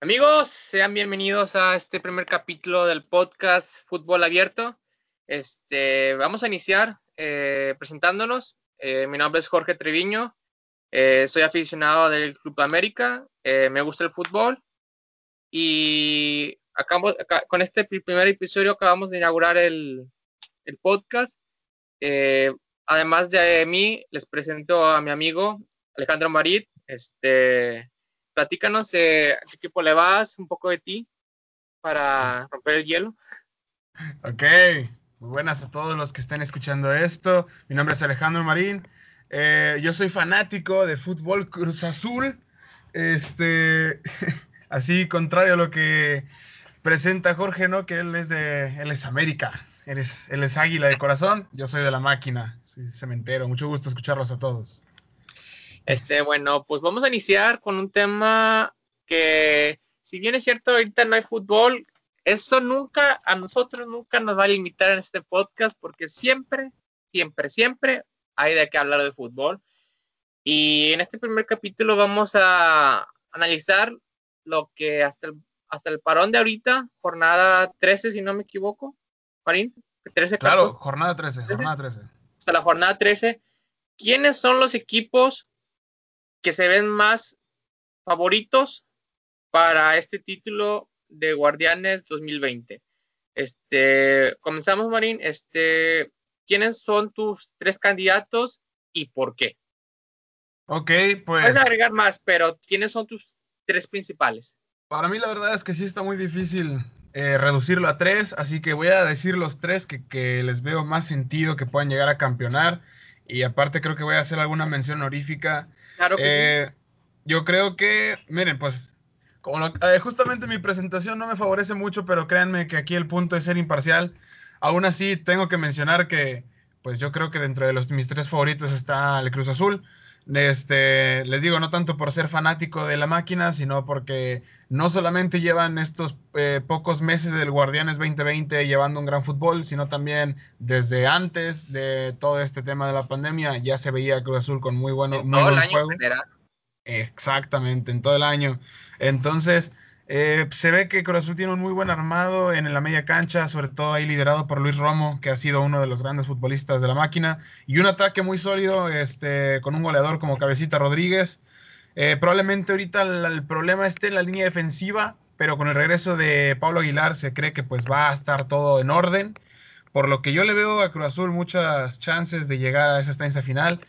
Amigos, sean bienvenidos a este primer capítulo del podcast Fútbol Abierto. Este, vamos a iniciar eh, presentándonos. Eh, mi nombre es Jorge Treviño. Eh, soy aficionado del Club América. me gusta el fútbol. Y acabamos, con este primer episodio acabamos de inaugurar el, el podcast. además de mí, les presento a mi amigo Alejandro Marit. Este, platícanos eh, a equipo le vas, un poco de ti, para romper el hielo. Ok, buenas a todos los que estén escuchando esto. Mi nombre es Alejandro Marín. Eh, yo soy fanático de fútbol Cruz Azul. Este, así contrario a lo que presenta Jorge, ¿no? Que él es de, él es América. Él es, él es águila de corazón. Yo soy de la máquina. Soy cementero. Mucho gusto escucharlos a todos. Este, bueno, pues vamos a iniciar con un tema que, si bien es cierto, ahorita no hay fútbol, eso nunca, a nosotros nunca nos va a limitar en este podcast porque siempre, siempre, siempre hay de qué hablar de fútbol. Y en este primer capítulo vamos a analizar lo que hasta el, hasta el parón de ahorita, jornada 13, si no me equivoco, Marín. 13 claro, jornada 13, jornada 13. Hasta la jornada 13. ¿Quiénes son los equipos que se ven más favoritos para este título de Guardianes 2020. Este, comenzamos, Marín. Este, ¿quiénes son tus tres candidatos y por qué? Ok, pues. Puedes agregar más, pero ¿quiénes son tus tres principales? Para mí la verdad es que sí está muy difícil eh, reducirlo a tres, así que voy a decir los tres que, les veo más sentido que puedan llegar a campeonar. Y aparte creo que voy a hacer alguna mención honorífica Claro eh, Yo creo que, miren, pues, como eh, justamente mi presentación no me favorece mucho, pero créanme que aquí el punto es ser imparcial. Aún así, tengo que mencionar que, pues, yo creo que dentro de los, mis tres favoritos está el Cruz Azul. Este, les digo, no tanto por ser fanático de la máquina, sino porque no solamente llevan estos eh, pocos meses del Guardianes 2020 llevando un gran fútbol, sino también desde antes de todo este tema de la pandemia ya se veía Cruz Azul con muy bueno, muy buen juego. Exactamente, en todo el año. Entonces, eh, se ve que Cruz Azul tiene un muy buen armado en la media cancha, sobre todo ahí liderado por Luis Romo, que ha sido uno de los grandes futbolistas de la máquina, y un ataque muy sólido este, con un goleador como Cabecita Rodríguez. Eh, probablemente ahorita el, problema esté en la línea defensiva, pero con el regreso de Pablo Aguilar se cree que pues va a estar todo en orden. Por lo que yo le veo a Cruz Azul muchas chances de llegar a esa estancia final.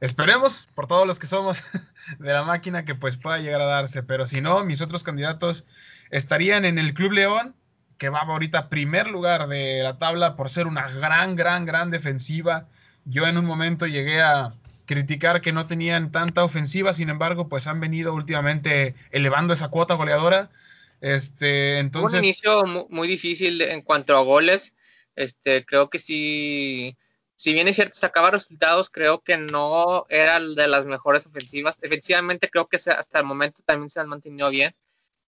Esperemos, por todos los que somos de la máquina, que pues pueda llegar a darse. Pero si no, mis otros candidatos estarían en el Club León, que va ahorita primer lugar de la tabla por ser una gran, gran, gran defensiva. Yo en un momento llegué a criticar que no tenían tanta ofensiva, sin embargo, pues han venido últimamente elevando esa cuota goleadora. Este, entonces... Un inicio muy, difícil en cuanto a goles. Este, creo que sí si bien es cierto, sacaba resultados, creo que no era de las mejores ofensivas. Efectivamente, creo que hasta el momento también se han mantenido bien.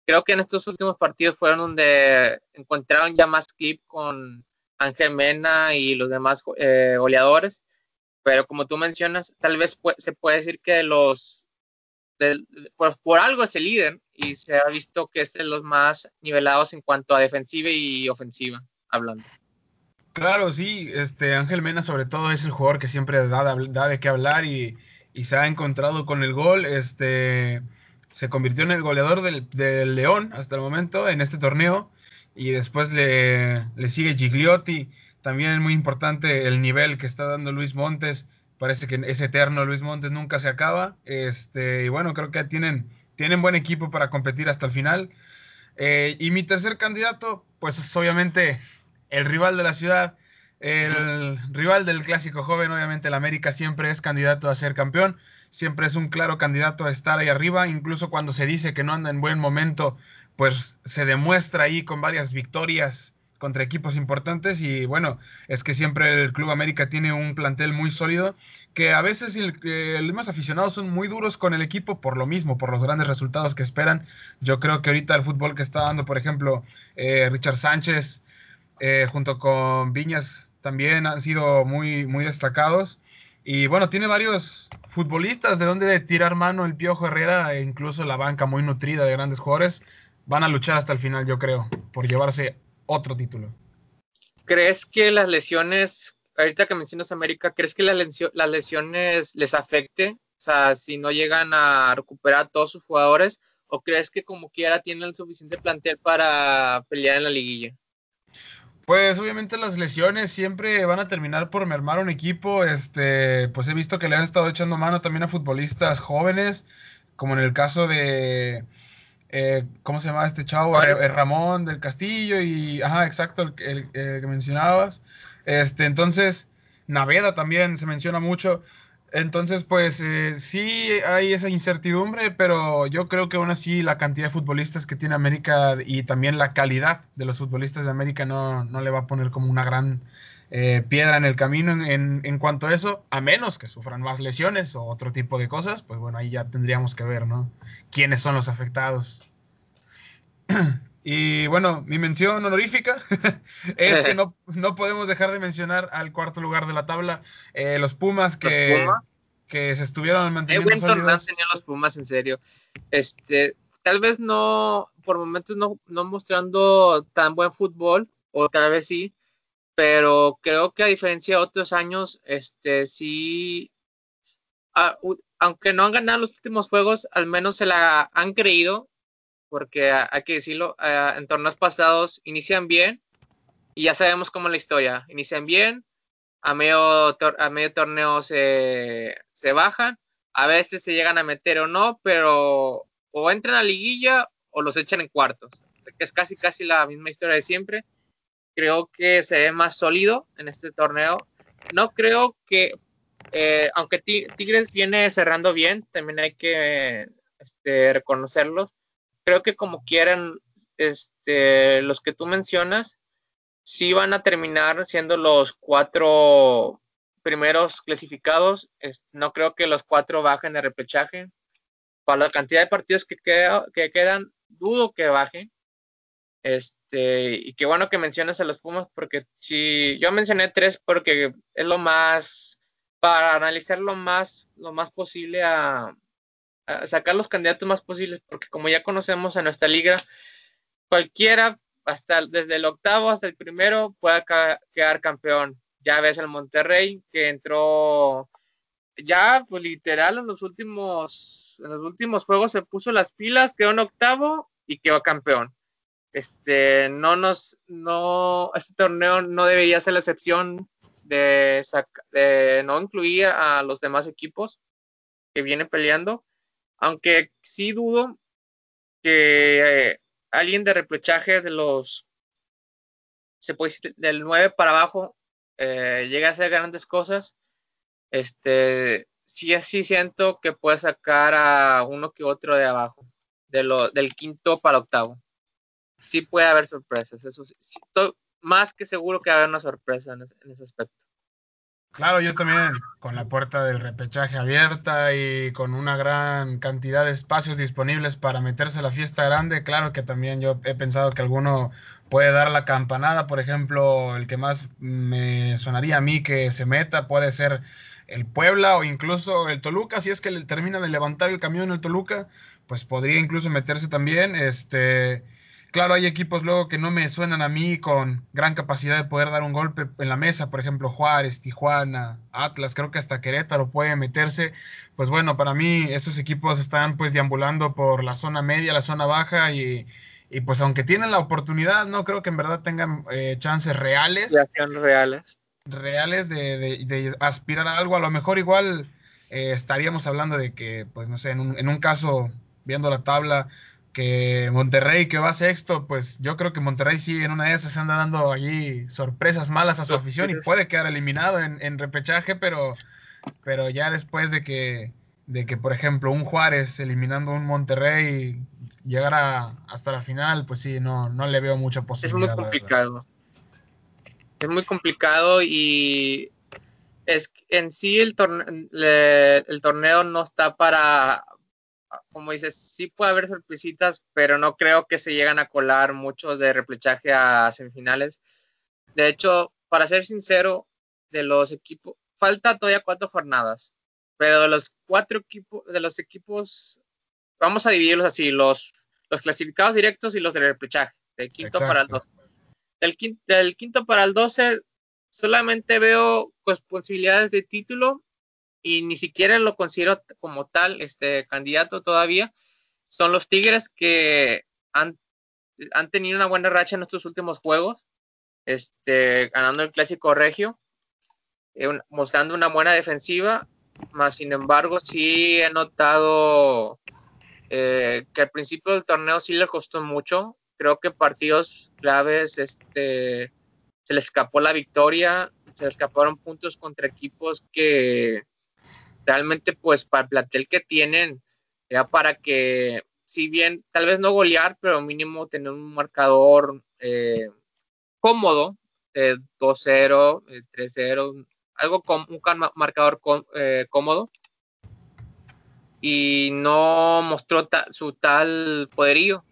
Creo que en estos últimos partidos fueron donde encontraron ya más clip con Ángel Mena y los demás eh, goleadores. Pero como tú mencionas, tal vez se puede decir que los por, por, algo es el líder y se ha visto que es de los más nivelados en cuanto a defensiva y ofensiva, hablando. Claro, sí, este Ángel Mena sobre todo es el jugador que siempre da, de qué hablar y, se ha encontrado con el gol, este se convirtió en el goleador del, León hasta el momento en este torneo y después le, sigue Gigliotti, también muy importante el nivel que está dando Luis Montes, parece que es eterno Luis Montes, nunca se acaba, este y bueno, creo que tienen, tienen buen equipo para competir hasta el final. Eh, y mi tercer candidato, pues es obviamente el rival de la ciudad, el rival del clásico joven, obviamente el América siempre es candidato a ser campeón, siempre es un claro candidato a estar ahí arriba, incluso cuando se dice que no anda en buen momento, pues se demuestra ahí con varias victorias contra equipos importantes y bueno, es que siempre el Club América tiene un plantel muy sólido que a veces el, los aficionados son muy duros con el equipo por lo mismo, por los grandes resultados que esperan. Yo creo que ahorita el fútbol que está dando, por ejemplo, eh, Richard Sánchez, eh, junto con Viñas también han sido muy, muy destacados. Y bueno, tiene varios futbolistas de donde tirar mano el Piojo Herrera e incluso la banca muy nutrida de grandes jugadores. van a luchar hasta el final, yo creo, por llevarse otro título. ¿Crees que las lesiones, ahorita que mencionas América, ¿crees que las, lesiones les afecte? O sea, si no llegan a recuperar a todos sus jugadores, ¿o crees que como quiera tienen el suficiente plantel para pelear en la liguilla? Pues obviamente las lesiones siempre van a terminar por mermar un equipo. Este, pues he visto que le han estado echando mano también a futbolistas jóvenes, como en el caso de eh, ¿cómo se llama este chavo? Eh, Ramón del Castillo y, ajá, exacto, el, que mencionabas. Este, entonces, Naveda también se menciona mucho. Entonces, pues eh, sí hay esa incertidumbre, pero yo creo que aún así la cantidad de futbolistas que tiene América y también la calidad de los futbolistas de América no, no le va a poner como una gran eh, piedra en el camino en, en, cuanto a eso, a menos que sufran más lesiones o otro tipo de cosas, pues bueno, ahí ya tendríamos que ver, ¿no? ¿Quiénes son los afectados? Y bueno, mi mención honorífica es que no, no, podemos dejar de mencionar al cuarto lugar de la tabla, eh, los Pumas que, que se estuvieron manteniendo Qué buen torneo tenían los Pumas, en serio. Este, tal vez no, por momentos no, no mostrando tan buen fútbol, o tal vez sí, pero creo que a diferencia de otros años, este sí, aunque no han ganado los últimos juegos, al menos se la han creído porque hay que decirlo, en torneos pasados inician bien y ya sabemos cómo es la historia. Inician bien, a medio, a medio torneo se, bajan, a veces se llegan a meter o no, pero o entran a liguilla o los echan en cuartos, que es casi casi la misma historia de siempre. Creo que se ve más sólido en este torneo. No creo que, eh, aunque Tigres viene cerrando bien, también hay que este, reconocerlos creo que como quieran, este, los que tú mencionas, sí van a terminar siendo los cuatro primeros clasificados. no creo que los cuatro bajen de repechaje. Para la cantidad de partidos que, que quedan, dudo que bajen. Este, y qué bueno que mencionas a los Pumas, porque si yo mencioné tres porque es lo más, para analizar lo más, lo más posible a, sacar los candidatos más posibles, porque como ya conocemos a nuestra liga, cualquiera, hasta desde el octavo hasta el primero, puede quedar campeón. Ya ves el Monterrey que entró ya pues literal en los últimos en los últimos juegos se puso las pilas, quedó en octavo y quedó campeón. Este no nos no este torneo no debería ser la excepción de, de no incluir a los demás equipos que vienen peleando aunque sí dudo que eh, alguien de repechaje de los se puede decir, del 9 para abajo eh, llegue a hacer grandes cosas. Este sí así siento que puede sacar a uno que otro de abajo, de lo, del quinto para octavo. Sí puede haber sorpresas, eso sí, más que seguro que va a haber una sorpresa en ese aspecto. Claro, yo también, con la puerta del repechaje abierta y con una gran cantidad de espacios disponibles para meterse a la fiesta grande, claro que también yo he pensado que alguno puede dar la campanada, por ejemplo, el que más me sonaría a mí que se meta puede ser el Puebla o incluso el Toluca, si es que termina de levantar el camión el Toluca, pues podría incluso meterse también, este Claro, hay equipos luego que no me suenan a mí con gran capacidad de poder dar un golpe en la mesa, por ejemplo Juárez, Tijuana, Atlas, creo que hasta Querétaro puede meterse. Pues bueno, para mí esos equipos están pues deambulando por la zona media, la zona baja y, pues aunque tienen la oportunidad, no creo que en verdad tengan eh, chances reales. reales. Reales de, aspirar a algo. A lo mejor igual eh, estaríamos hablando de que, pues no sé, en un, en un caso, viendo la tabla, que Monterrey que va sexto, pues yo creo que Monterrey sí en una de esas se anda dando allí sorpresas malas a su afición y puede quedar eliminado en, repechaje, pero, pero ya después de que, de que, por ejemplo, un Juárez eliminando un Monterrey llegara hasta la final, pues sí, no, no le veo mucha posibilidad. Es muy complicado. Es muy complicado y es en sí el, el torneo no está para como dices, sí puede haber sorpresitas, pero no creo que se lleguen a colar muchos de replechaje a semifinales. De hecho, para ser sincero, de los equipos, falta todavía cuatro jornadas, pero de los cuatro equipos, de los equipos, vamos a dividirlos así, los, los clasificados directos y los del repechaje, del quinto para el 12. Del quinto, del quinto para el 12 solamente veo pues, posibilidades de título y ni siquiera lo considero como tal este candidato todavía. Son los Tigres que han, han tenido una buena racha en estos últimos juegos, este, ganando el clásico regio, eh, mostrando una buena defensiva, más sin embargo sí he notado eh, que al principio del torneo sí le costó mucho. Creo que partidos claves este, se le escapó la victoria, se le escaparon puntos contra equipos que realmente pues para el plantel que tienen, ya para que, si bien tal vez no golear, pero mínimo tener un marcador eh, cómodo, 2-0, 3-0, algo con un marcador eh, cómodo. Y no mostró su tal poderío.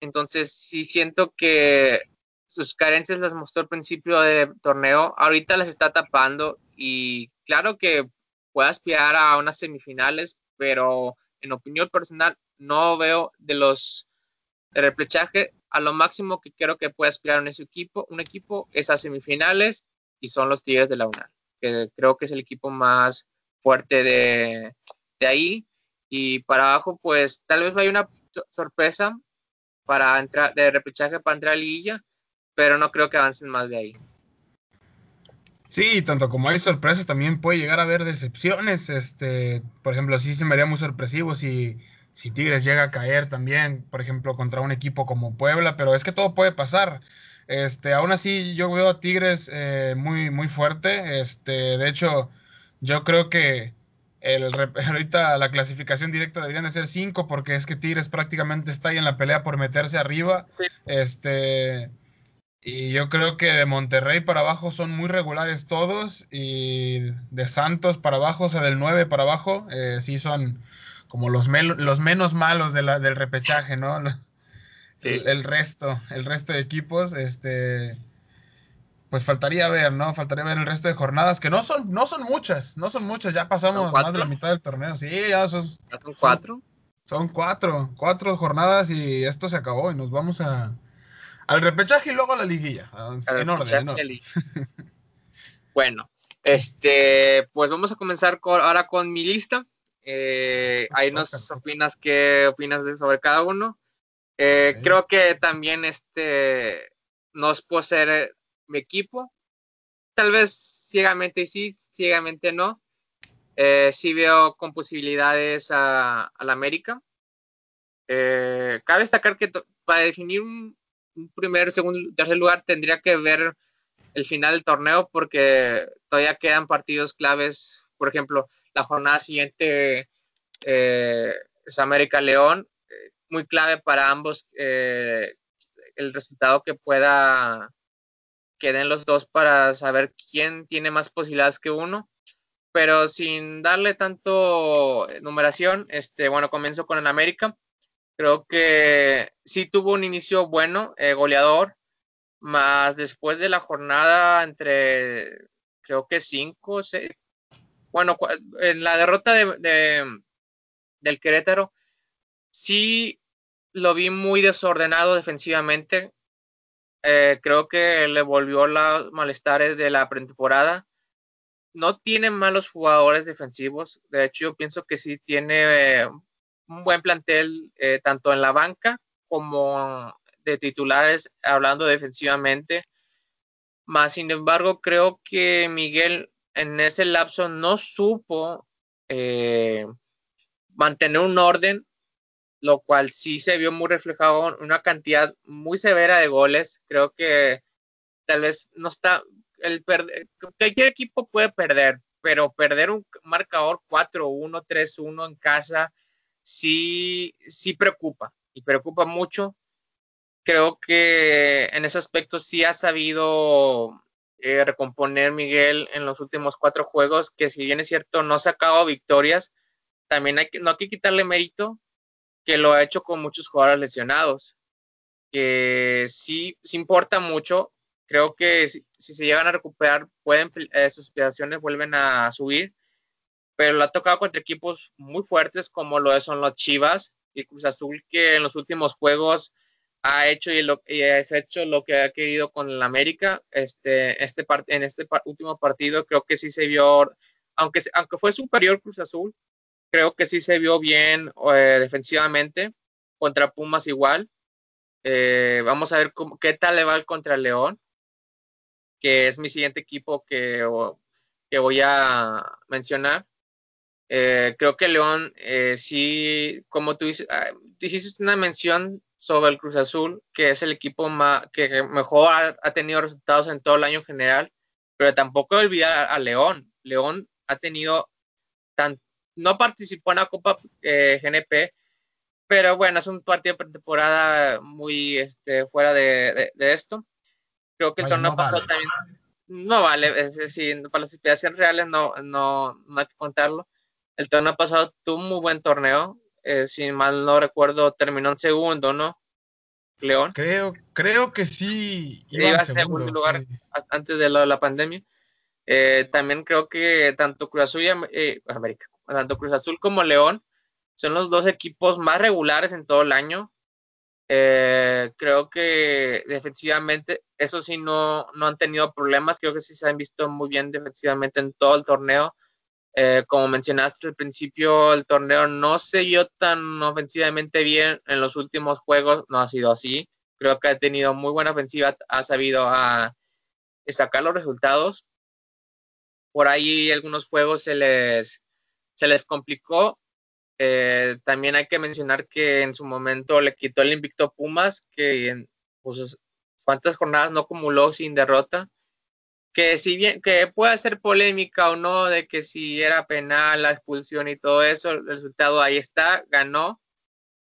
Entonces sí siento que sus carencias las mostró al principio del torneo, ahorita las está tapando y claro que puede aspirar a unas semifinales, pero en opinión personal no veo de los de replechaje a lo máximo que creo que puede aspirar en ese equipo, un equipo es a semifinales y son los Tigres de la UNAM, que creo que es el equipo más fuerte de, de ahí y para abajo pues tal vez vaya una sorpresa para entrar de replechaje para entrar a liguilla, pero no creo que avancen más de ahí. Sí, tanto como hay sorpresas, también puede llegar a haber decepciones. Este, por ejemplo, sí se me haría muy sorpresivo si, si Tigres llega a caer también, por ejemplo, contra un equipo como Puebla, pero es que todo puede pasar. Este, aún así, yo veo a Tigres eh, muy, muy fuerte. Este, de hecho, yo creo que el, ahorita la clasificación directa deberían de ser cinco, porque es que Tigres prácticamente está ahí en la pelea por meterse arriba. Este y yo creo que de Monterrey para abajo son muy regulares todos. Y de Santos para abajo, o sea, del 9 para abajo, eh, sí son como los, los menos malos de la, del repechaje, ¿no? El, resto, el resto de equipos, este. Pues faltaría ver, ¿no? Faltaría ver el resto de jornadas, que no son, no son muchas, no son muchas, ya pasamos más de la mitad del torneo. Sí, ya son. ¿Son cuatro? son cuatro, cuatro jornadas y esto se acabó y nos vamos a, al repechaje y luego a la liguilla. en orden, bueno, este, pues vamos a comenzar ahora con mi lista. Eh, ahí nos opinas qué opinas sobre cada uno. Eh, creo que también este no es por ser mi equipo. Tal vez ciegamente sí, ciegamente no. Eh, sí veo con posibilidades a, la América. cabe destacar que para definir un, un primer, segundo, tercer lugar tendría que ver el final del torneo porque todavía quedan partidos claves. Por ejemplo, la jornada siguiente eh, es América León, eh, muy clave para ambos eh, el resultado que pueda que den los dos para saber quién tiene más posibilidades que uno. Pero sin darle tanto numeración, este, bueno, comienzo con el América. Creo que sí tuvo un inicio bueno, eh, goleador, más después de la jornada entre, creo que cinco, seis, bueno, en la derrota de, del Querétaro, sí lo vi muy desordenado defensivamente. Eh, creo que le volvió los malestares de la pretemporada. No tiene malos jugadores defensivos. De hecho, yo pienso que sí tiene eh, buen plantel eh, tanto en la banca como de titulares, hablando defensivamente. Más sin embargo, creo que Miguel en ese lapso no supo eh, mantener un orden, lo cual sí se vio muy reflejado en una cantidad muy severa de goles. Creo que tal vez no está el cualquier equipo puede perder, pero perder un marcador 4-1, 3-1 en casa sí, sí preocupa y preocupa mucho. Creo que en ese aspecto sí ha sabido eh, recomponer Miguel en los últimos cuatro juegos, que si bien es cierto no ha sacado victorias, también hay que, no hay que quitarle mérito que lo ha hecho con muchos jugadores lesionados, que sí, sí importa mucho. Creo que si, se llegan a recuperar, pueden, eh, sus aspiraciones vuelven a subir pero lo ha tocado contra equipos muy fuertes como lo son los Chivas y Cruz Azul que en los últimos juegos ha hecho y, lo, y ha hecho lo que ha querido con el América. Este, este en este último partido creo que sí se vio, aunque, aunque fue superior Cruz Azul, creo que sí se vio bien eh, defensivamente. Contra Pumas igual. Eh, vamos a ver cómo, qué tal le va el contra León, que es mi siguiente equipo que, que voy a mencionar. Eh, creo que León, sí, como tú dices, ah, hiciste una mención sobre el Cruz Azul, que es el equipo más, que mejor ha, tenido resultados en todo el año general, pero tampoco olvidar a León. León ha tenido, tan, no participó en la Copa eh, GNP, pero bueno, es un partido de pretemporada muy este, fuera de, esto. Creo que el torneo pasado también no vale, es decir, para las situaciones reales no, no, no hay que contarlo. El torneo pasado tuvo un muy buen torneo, eh, si mal no recuerdo, terminó en segundo, ¿no? León. Creo, creo que sí. Iba, en segundo, lugar antes de la, pandemia. Eh, también creo que tanto Cruz Azul y eh, América, tanto Cruz Azul como León son los dos equipos más regulares en todo el año. creo que defensivamente, eso sí, no, no han tenido problemas. Creo que sí se han visto muy bien defensivamente en todo el torneo. Eh, como mencionaste al principio, el torneo no se vio tan ofensivamente bien en los últimos juegos, no ha sido así. Creo que ha tenido muy buena ofensiva, ha sabido a, ah, sacar los resultados. Por ahí algunos juegos se les, se les complicó. Eh, también hay que mencionar que en su momento le quitó el invicto Pumas, que en pues, cuántas jornadas no acumuló sin derrota que si bien que pueda ser polémica o no de que si era penal la expulsión y todo eso, el resultado ahí está, ganó.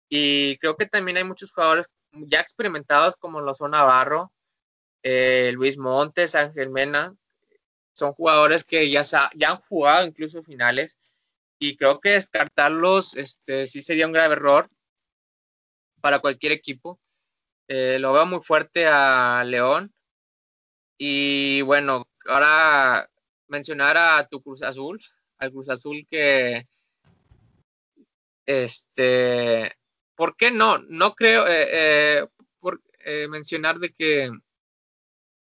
Y creo que también hay muchos jugadores ya experimentados como lo son Navarro, eh, Luis Montes, Ángel Mena, son jugadores que ya, ya han jugado incluso finales y creo que descartarlos este, sí sería un grave error para cualquier equipo. Eh, lo veo muy fuerte a León y bueno, ahora mencionar a tu Cruz Azul, al Cruz Azul que, este, ¿por qué no? No creo eh, eh, por, eh, mencionar de que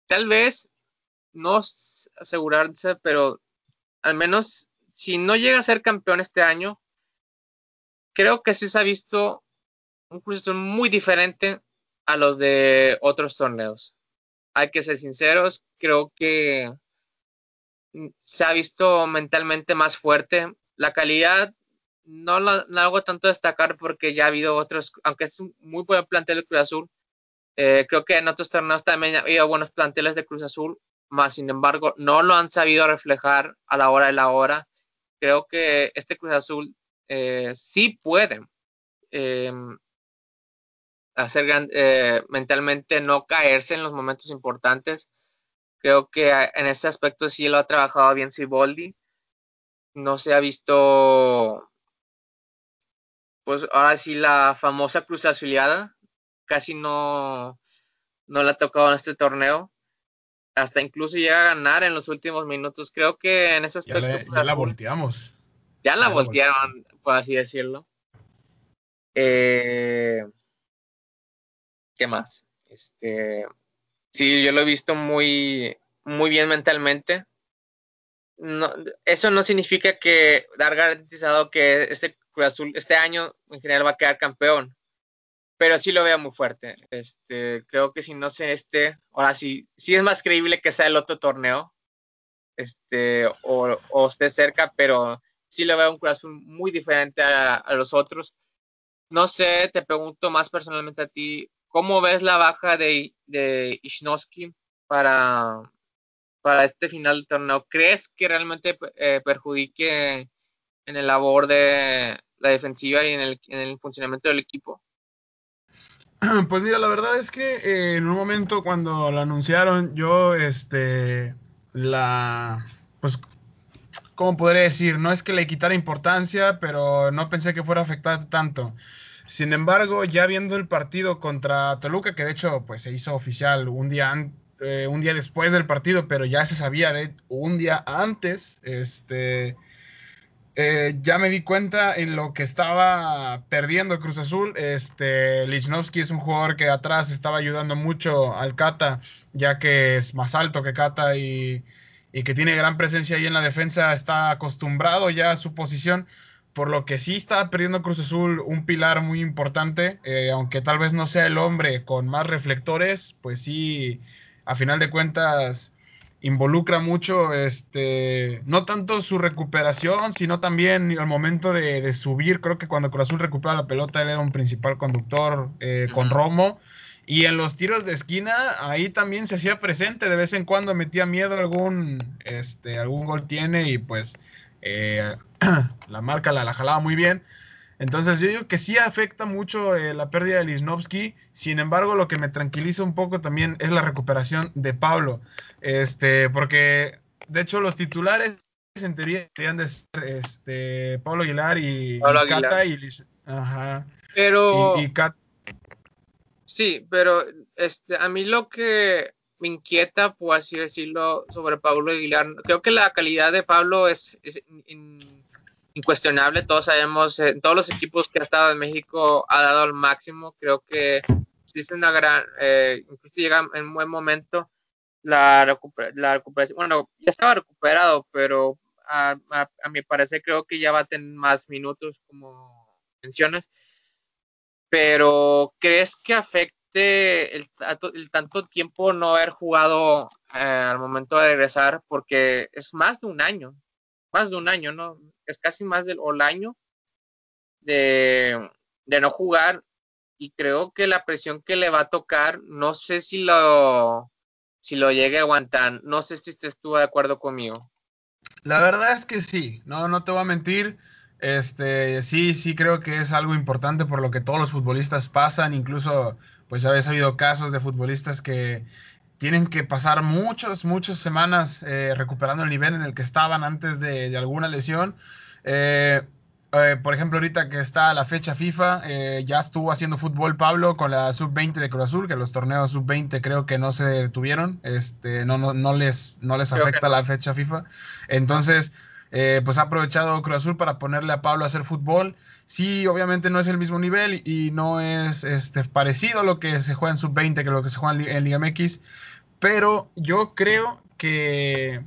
tal vez no asegurarse, pero al menos si no llega a ser campeón este año, creo que sí se ha visto un Cruz Azul muy diferente a los de otros torneos hay que ser sinceros, creo que se ha visto mentalmente más fuerte. La calidad no la hago tanto destacar porque ya ha habido otros, aunque es muy buen plantel de Cruz Azul, eh, creo que en otros torneos también ha habido buenos planteles de Cruz Azul, más sin embargo no lo han sabido reflejar a la hora de la hora. Creo que este Cruz Azul eh, sí puede em, hacer eh, mentalmente no caerse en los momentos importantes. Creo que en ese aspecto sí lo ha trabajado bien Siboldi. No se ha visto, pues ahora sí, la famosa cruz azulada. Casi no, no la ha tocado en este torneo. Hasta incluso llega a ganar en los últimos minutos. Creo que en ese aspecto. Ya, la volteamos. Ya la voltearon, por así decirlo. Eh, ¿qué más? Este, sí, yo lo he visto muy, muy bien mentalmente. No, eso no significa que dar garantizado que este Cruz Azul este año en general va a quedar campeón, pero sí lo veo muy fuerte. Este, creo que si no sé este, ahora sí, sí es más creíble que sea el otro torneo, este, o, o esté cerca, pero sí lo veo un Cruz Azul muy diferente a, a los otros. No sé, te pregunto más personalmente a ti, ¿Cómo ves la baja de, de para, para este final del torneo? ¿Crees que realmente eh, perjudique en el labor de la defensiva y en el, en el funcionamiento del equipo? Pues mira, la verdad es que eh, en un momento cuando lo anunciaron, yo, este, la, pues, ¿cómo podría decir? No es que le quitara importancia, pero no pensé que fuera a tanto. Sin embargo, ya viendo el partido contra Toluca, que de hecho pues se hizo oficial un día, eh, un día después del partido, pero ya se sabía de un día antes, este, eh, ya me di cuenta en lo que estaba perdiendo Cruz Azul. Este, Lichnowsky es un jugador que atrás estaba ayudando mucho al Cata, ya que es más alto que Cata y, y que tiene gran presencia ahí en la defensa. Está acostumbrado ya a su posición por lo que sí está perdiendo Cruz Azul un pilar muy importante, eh, aunque tal vez no sea el hombre con más reflectores, pues sí, a final de cuentas involucra mucho, este, no tanto su recuperación, sino también el momento de, subir. Creo que cuando Cruz Azul recupera la pelota, él era un principal conductor eh, con Romo. Y en los tiros de esquina, ahí también se hacía presente, de vez en cuando metía miedo algún, este, algún gol tiene y pues eh, la marca la, la, jalaba muy bien. Entonces yo digo que sí afecta mucho eh, la pérdida de Lisnowski. Sin embargo, lo que me tranquiliza un poco también es la recuperación de Pablo. Este, porque de hecho los titulares en teoría deberían de ser este, Pablo Aguilar y, Cata y Ajá. Pero Sí, pero este, a mí lo que me inquieta, por así decirlo, sobre Pablo Aguilar. Creo que la calidad de Pablo es, incuestionable. Todos sabemos, en todos los equipos que ha estado en México ha dado al máximo. Creo que sí es una gran, eh, incluso llega en un buen momento la, recuperación. Bueno, ya estaba recuperado, pero a, a mi parecer creo que ya va a tener más minutos, como mencionas. Pero, ¿crees que afecta? El, tanto tiempo no haber jugado eh, al momento de regresar, porque es más de un año, más de un año, ¿no? Es casi más del año de, de no jugar y creo que la presión que le va a tocar, no sé si lo, si lo llegue a aguantar, no sé si usted estuvo de acuerdo conmigo. La verdad es que sí, no, no te voy a mentir. Este, sí, sí creo que es algo importante por lo que todos los futbolistas pasan, incluso pues ya habéis habido casos de futbolistas que tienen que pasar muchas, muchas semanas eh, recuperando el nivel en el que estaban antes de, alguna lesión. Eh, eh, por ejemplo, ahorita que está la fecha FIFA, ya estuvo haciendo fútbol Pablo con la sub-20 de Cruz Azul, que los torneos sub-20 creo que no se detuvieron, este, no, no, no les, no les afecta la fecha FIFA. Entonces, pues ha aprovechado Cruz Azul para ponerle a Pablo a hacer fútbol. Sí, obviamente no es el mismo nivel y no es este, parecido a lo que se juega en sub-20 que lo que se juega en, Liga MX, pero yo creo que,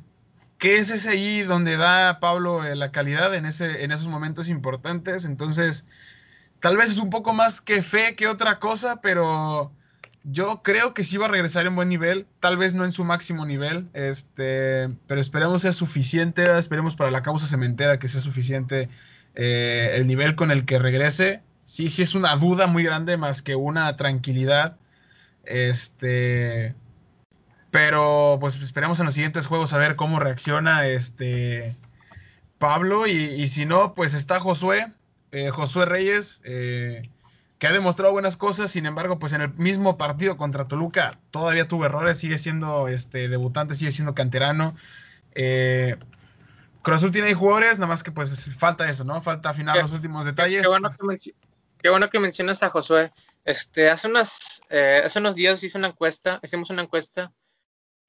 que es ese ahí donde da Pablo eh, la calidad en, ese, en esos momentos importantes. Entonces, tal vez es un poco más que fe que otra cosa, pero yo creo que sí va a regresar en buen nivel, tal vez no en su máximo nivel, este, pero esperemos sea suficiente, esperemos para la causa cementera que sea suficiente eh, el nivel con el que regrese, sí, sí es una duda muy grande más que una tranquilidad. Este, pero pues esperemos en los siguientes juegos a ver cómo reacciona este Pablo y, si no, pues está Josué, eh, Josué Reyes, eh, que ha demostrado buenas cosas, sin embargo, pues en el mismo partido contra Toluca todavía tuvo errores, sigue siendo este debutante, sigue siendo canterano. Eh, Cruz Azul tiene jugadores, nada más que pues falta eso, ¿no? Falta afinar los últimos detalles. Qué, bueno que mencionas a Josué. Este, hace, unas, eh, hace unos días hice una encuesta, hicimos una encuesta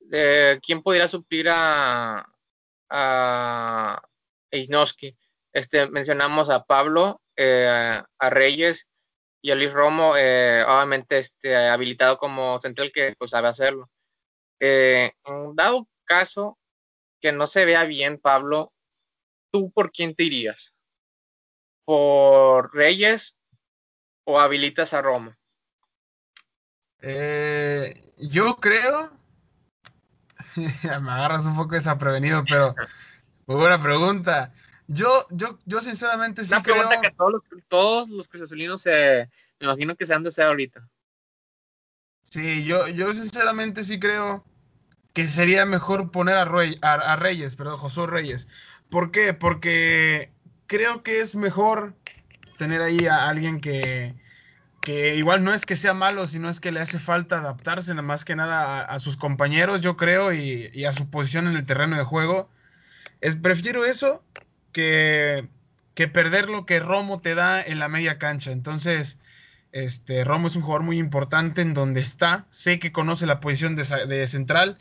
de quién pudiera suplir a, a Este, mencionamos a Pablo, eh, a Reyes y a Luis Romo, eh, obviamente este, habilitado como central que pues sabe hacerlo. en dado caso que no se vea bien, Pablo, ¿tú por quién te irías? ¿Por Reyes o habilitas a Roma? Eh, yo creo, me agarras un poco desaprevenido, pero muy buena pregunta. Yo, yo, yo sinceramente sí Una pregunta que todos los, todos los cruzazulinos se, me imagino que se han deseado ahorita. Sí, yo, yo sinceramente sí creo que sería mejor poner a, a, Reyes, perdón, Josué Reyes. ¿Por qué? Porque creo que es mejor tener ahí a alguien que, que igual no es que sea malo, sino es que le hace falta adaptarse nada más que nada a, sus compañeros, yo creo, y, a su posición en el terreno de juego. Es, prefiero eso que, perder lo que Romo te da en la media cancha. Entonces, este, Romo es un jugador muy importante en donde está. Sé que conoce la posición de, central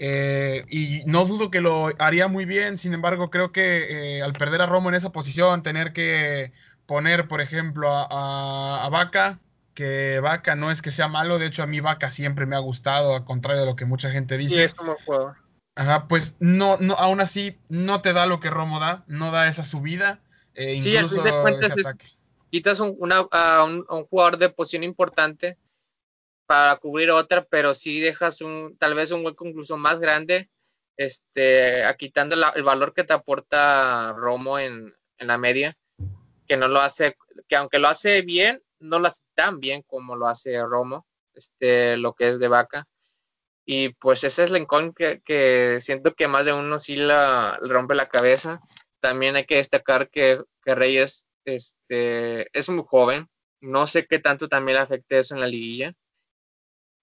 Eh, y no dudo que lo haría muy bien, sin embargo, creo que eh, al perder a Romo en esa posición, tener que poner, por ejemplo, a, Vaca, que Vaca no es que sea malo, de hecho a mí Vaca siempre me ha gustado, al contrario de lo que mucha gente dice. Sí, es como. Ajá, pues no, no, aún así no te da lo que Romo da, no da esa subida, eh, incluso sí, ese ataque. quitas un, una, a, un, a un jugador de posición importante para cubrir otra, pero sí dejas un, tal vez un hueco incluso más grande, este, a quitando la, el valor que te aporta Romo en, en, la media, que no lo hace, que aunque lo hace bien, no lo hace tan bien como lo hace Romo, este, lo que es de vaca. Y pues ese es Lincoln que, que siento que más de uno sí la, rompe la cabeza. También hay que destacar que, que Reyes este, es muy joven. No sé qué tanto también le afecte eso en la liguilla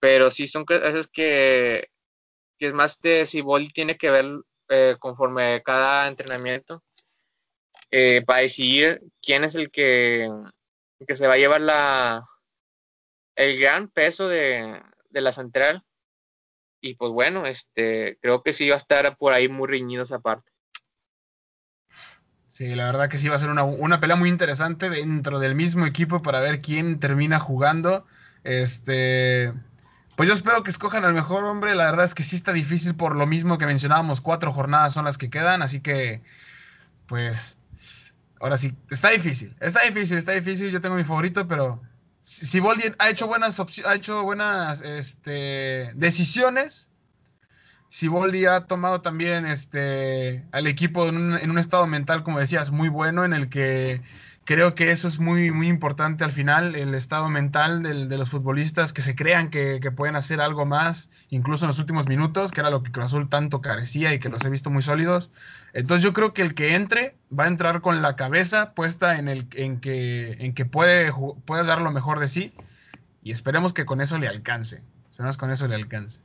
pero sí son cosas que, que es más de si Boli tiene que ver eh, conforme cada entrenamiento eh, para decidir quién es el que, que se va a llevar la el gran peso de, de, la central y pues bueno este creo que sí va a estar por ahí muy riñido esa parte Sí, la verdad que sí va a ser una, una pelea muy interesante dentro del mismo equipo para ver quién termina jugando. Este, pues yo espero que escojan al mejor hombre. La verdad es que sí está difícil por lo mismo que mencionábamos. Cuatro jornadas son las que quedan. Así que, pues, ahora sí, está difícil. Está difícil, está difícil. Yo tengo mi favorito, pero si Boldi ha hecho buenas, ha hecho buenas este, decisiones. Si Boldi ha tomado también este, al equipo en un, en un estado mental, como decías, muy bueno, en el que creo que eso es muy, muy importante al final, el estado mental del, de los futbolistas que se crean que, que, pueden hacer algo más, incluso en los últimos minutos, que era lo que Cruz Azul tanto carecía y que los he visto muy sólidos. Entonces yo creo que el que entre va a entrar con la cabeza puesta en, el, en que, en que puede, puede dar lo mejor de sí y esperemos que con eso le alcance. Esperemos con eso le alcance.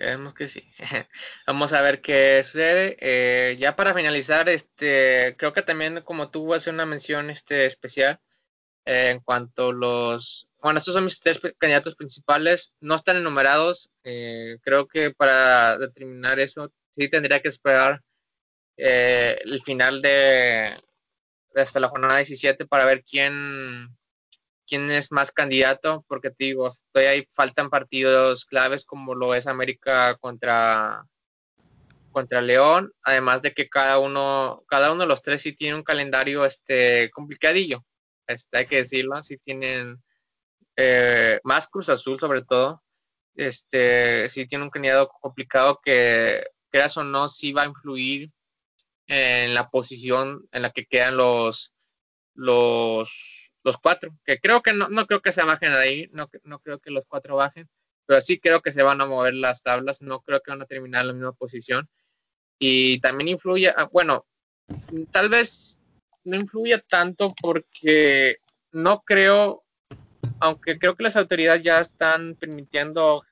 Creemos que sí. Vamos a ver qué sucede. Eh, ya para finalizar, este, creo que también como tú vas una mención este, especial eh, en cuanto a los, bueno, estos son mis tres candidatos principales, no están enumerados. Eh, creo que para determinar eso sí tendría que esperar eh, el final de, de hasta la jornada 17 para ver quién quién es más candidato, porque te digo, estoy ahí, faltan partidos claves como lo es América contra, contra León, además de que cada uno, cada uno de los tres sí tiene un calendario este complicadillo, este, hay que decirlo, sí tienen eh, más Cruz Azul sobre todo, este sí tiene un calendario complicado que creas o no sí va a influir en la posición en la que quedan los los los cuatro, que creo que no, no creo que se bajen ahí, no, no creo que los cuatro bajen, pero sí creo que se van a mover las tablas, no creo que van a terminar en la misma posición. Y también influye, ah, bueno, tal vez no influye tanto porque no creo, aunque creo que las autoridades ya están permitiendo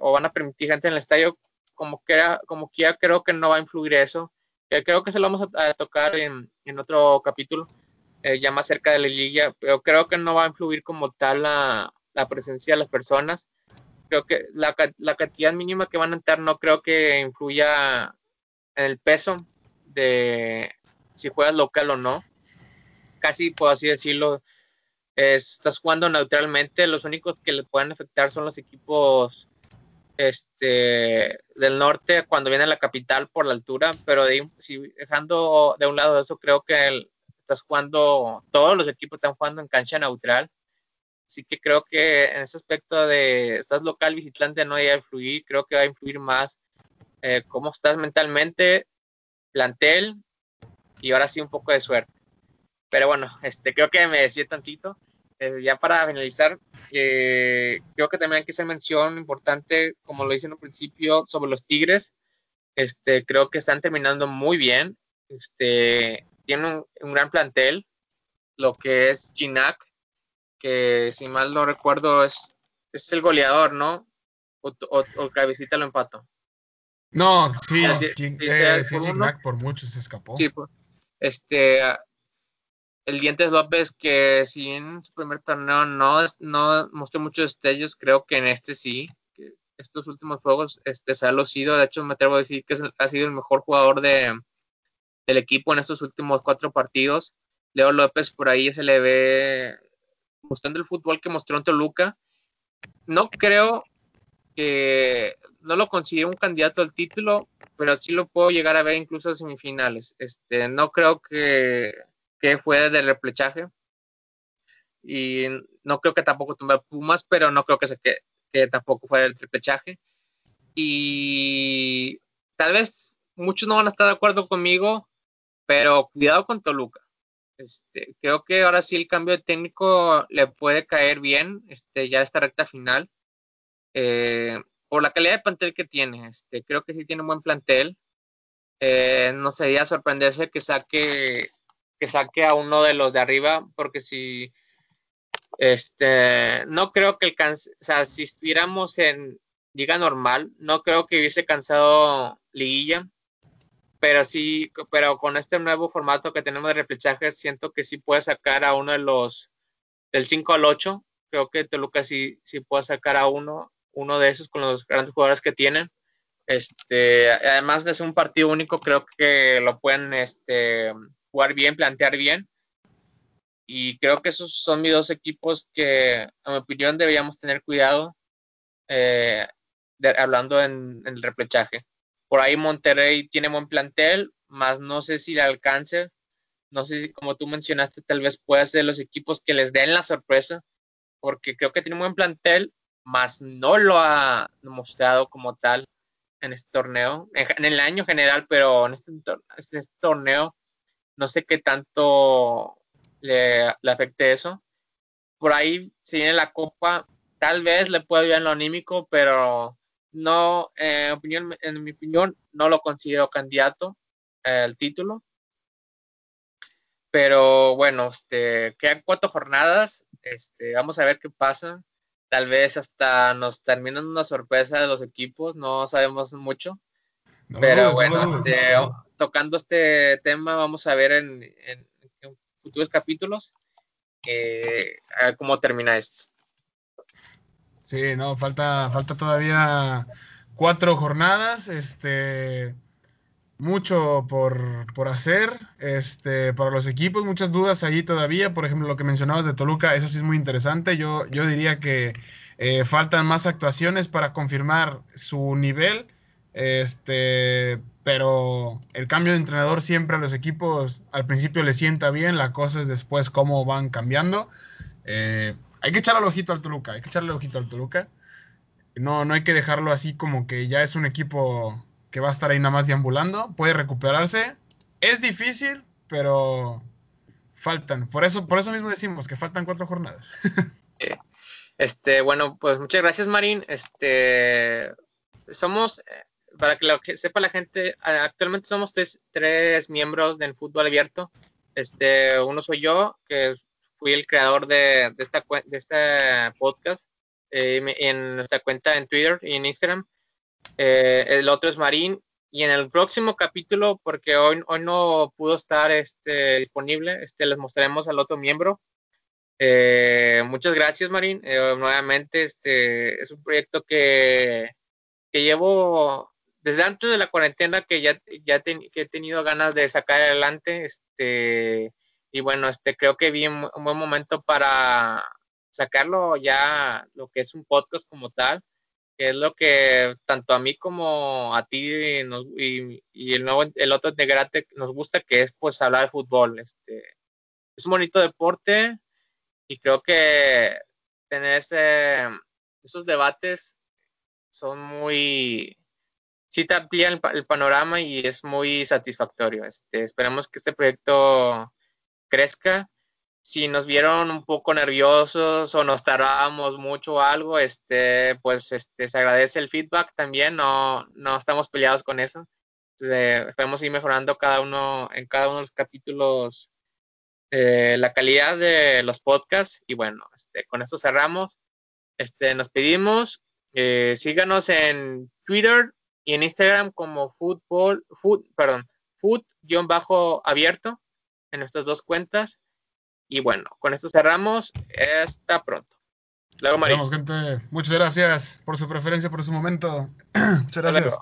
o van a permitir gente en el estadio, como quiera, como quiera creo que no va a influir eso. Creo que se lo vamos a, a tocar en, en otro capítulo eh, ya más cerca de la liga, pero creo que no va a influir como tal la, la presencia de las personas. Creo que la, la, cantidad mínima que van a entrar no creo que influya en el peso de si juegas local o no. Casi por así decirlo, es, estás jugando neutralmente. Los únicos que le pueden afectar son los equipos este, del norte cuando viene a la capital por la altura, pero de, si dejando de un lado eso, creo que el, estás jugando, todos los equipos están jugando en cancha neutral. Así que creo que en ese aspecto de estás local, visitante, no hay a influir. Creo que va a influir más eh, cómo estás mentalmente, plantel y ahora sí un poco de suerte. Pero bueno, este, creo que me decía tantito. Eh, ya para finalizar, eh, creo que también hay que hacer mención importante, como lo hice en un principio, sobre los Tigres. Este, creo que están terminando muy bien. Este, tiene un, un, gran plantel, lo que es Ginac, que si mal no recuerdo es, es el goleador, ¿no? O, o, o Cabecita lo empató. No, sí, sí, eh, sí Ginac por mucho se escapó. Sí, pues, este, el Dientes López, que si en su primer torneo no, no mostró muchos destellos, creo que en este sí. estos últimos juegos este, se ha lucido. De hecho, me atrevo a decir que ha sido el mejor jugador de, del equipo en estos últimos cuatro partidos. Leo López por ahí se le ve mostrando el fútbol que mostró en Toluca. No creo que no lo considero un candidato al título, pero sí lo puedo llegar a ver incluso a semifinales. Este, no creo que, que fue de replechaje y no creo que tampoco tumbe Pumas, pero no creo que, se, que, que tampoco fuera el replechaje. Y tal vez muchos no van a estar de acuerdo conmigo, pero cuidado con Toluca. Este, creo que ahora sí el cambio de técnico le puede caer bien, este, ya esta recta final. Eh, por la calidad de plantel que tiene, este, creo que sí tiene un buen plantel. Eh, no sería sorprenderse que saque, que saque a uno de los de arriba, porque si este, no creo que el o sea, si estuviéramos en liga normal, no creo que hubiese cansado liguilla pero sí, pero con este nuevo formato que tenemos de replechaje, siento que sí puede sacar a uno de los del 5 al 8. Creo que Toluca sí, sí puede sacar a uno, uno de esos con los grandes jugadores que tienen. Este, además de ser un partido único, creo que lo pueden este, jugar bien, plantear bien. Y creo que esos son mis dos equipos que, en mi opinión, deberíamos tener cuidado eh, hablando en, en el replechaje. Por ahí Monterrey tiene buen plantel, más no sé si le alcance. No sé si, como tú mencionaste, tal vez pueda ser los equipos que les den la sorpresa, porque creo que tiene buen plantel, más no lo ha mostrado como tal en este torneo, en, el año general, pero en este, este, torneo no sé qué tanto le, le, afecte eso. Por ahí, si viene la copa, tal vez le pueda ayudar en lo anímico, pero no, eh, opinión, en mi opinión, no lo considero candidato al título. Pero bueno, este, quedan cuatro jornadas. Este, vamos a ver qué pasa. Tal vez hasta nos terminan una sorpresa de los equipos, no sabemos mucho. pero bueno, este, tocando este tema, vamos a ver en, futuros capítulos eh, cómo termina esto. Sí, no, falta, falta todavía cuatro jornadas, este, mucho por, por, hacer, este, para los equipos, muchas dudas allí todavía, por ejemplo, lo que mencionabas de Toluca, eso sí es muy interesante, yo, yo diría que eh, faltan más actuaciones para confirmar su nivel, este, pero el cambio de entrenador siempre a los equipos al principio le sienta bien, la cosa es después cómo van cambiando. Eh, hay que echarle el ojito al Toluca, hay que echarle el ojito al Toluca. No, no hay que dejarlo así como que ya es un equipo que va a estar ahí nada más deambulando. Puede recuperarse. Es difícil, pero faltan. Por eso, por eso mismo decimos que faltan cuatro jornadas. este, bueno, pues muchas gracias, Marín. Este, somos, eh, para que lo que sepa la gente, actualmente somos tres, tres miembros del fútbol abierto. Este, uno soy yo, que fui el creador de, de, esta, de este podcast eh, en nuestra cuenta en Twitter y en Instagram. Eh, el otro es Marín. Y en el próximo capítulo, porque hoy, hoy no pudo estar este, disponible, este, les mostraremos al otro miembro. Eh, muchas gracias, Marín. nuevamente, este es un proyecto que, que llevo desde antes de la cuarentena que ya, ya que he tenido ganas de sacar adelante. Este, y bueno, este creo que vi un, buen momento para sacarlo ya lo que es un podcast como tal, que es lo que tanto a mí como a ti y, el nuevo el otro integrante nos gusta que es pues hablar de fútbol, este es un bonito deporte y creo que tener ese, esos debates son muy sí te amplían el, el, panorama y es muy satisfactorio. Este, esperamos que este proyecto crezca. Si nos vieron un poco nerviosos o nos tardábamos mucho o algo, este, pues este, se agradece el feedback también, no, no estamos peleados con eso. Entonces, podemos ir mejorando cada uno, en cada uno de los capítulos eh, la calidad de los podcasts. Y bueno, este, con esto cerramos. Este, nos pedimos, eh, síganos en Twitter y en Instagram como fútbol, food, perdón, food-abierto en nuestras dos cuentas. Y bueno, con esto cerramos. Hasta pronto. Luego, vemos, gente. Muchas gracias por su preferencia, por su momento. Muchas gracias.